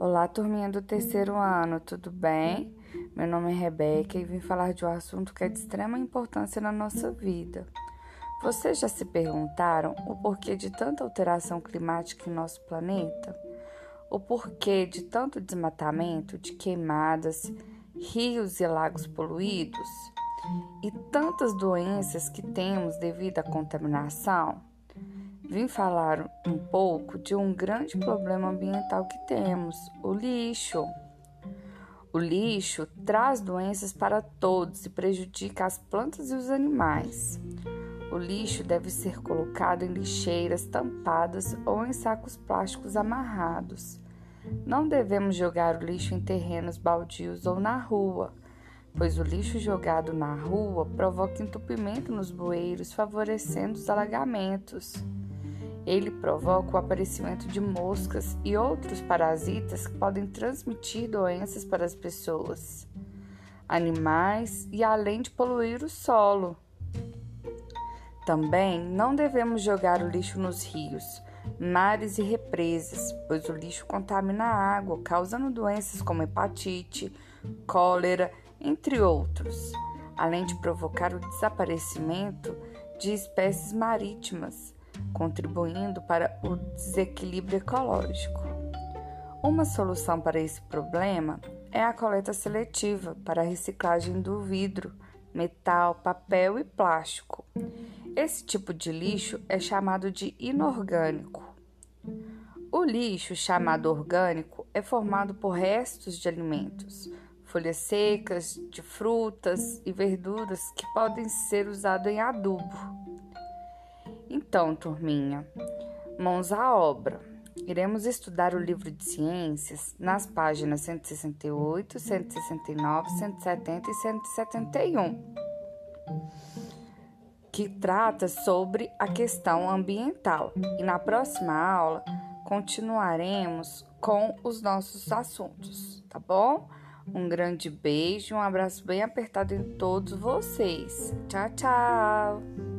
Olá, turminha do terceiro ano, tudo bem? Meu nome é Rebeca e vim falar de um assunto que é de extrema importância na nossa vida. Vocês já se perguntaram o porquê de tanta alteração climática em nosso planeta? O porquê de tanto desmatamento, de queimadas, rios e lagos poluídos? E tantas doenças que temos devido à contaminação? Vim falar um pouco de um grande problema ambiental que temos: o lixo. O lixo traz doenças para todos e prejudica as plantas e os animais. O lixo deve ser colocado em lixeiras tampadas ou em sacos plásticos amarrados. Não devemos jogar o lixo em terrenos baldios ou na rua, pois o lixo jogado na rua provoca entupimento nos bueiros, favorecendo os alagamentos. Ele provoca o aparecimento de moscas e outros parasitas que podem transmitir doenças para as pessoas, animais e além de poluir o solo. Também não devemos jogar o lixo nos rios, mares e represas, pois o lixo contamina a água, causando doenças como hepatite, cólera, entre outros, além de provocar o desaparecimento de espécies marítimas contribuindo para o desequilíbrio ecológico. Uma solução para esse problema é a coleta seletiva para a reciclagem do vidro, metal, papel e plástico. Esse tipo de lixo é chamado de inorgânico. O lixo chamado orgânico é formado por restos de alimentos, folhas secas, de frutas e verduras que podem ser usados em adubo. Então, turminha, mãos à obra. Iremos estudar o livro de ciências nas páginas 168, 169, 170 e 171, que trata sobre a questão ambiental. E na próxima aula continuaremos com os nossos assuntos, tá bom? Um grande beijo, um abraço bem apertado em todos vocês. Tchau, tchau!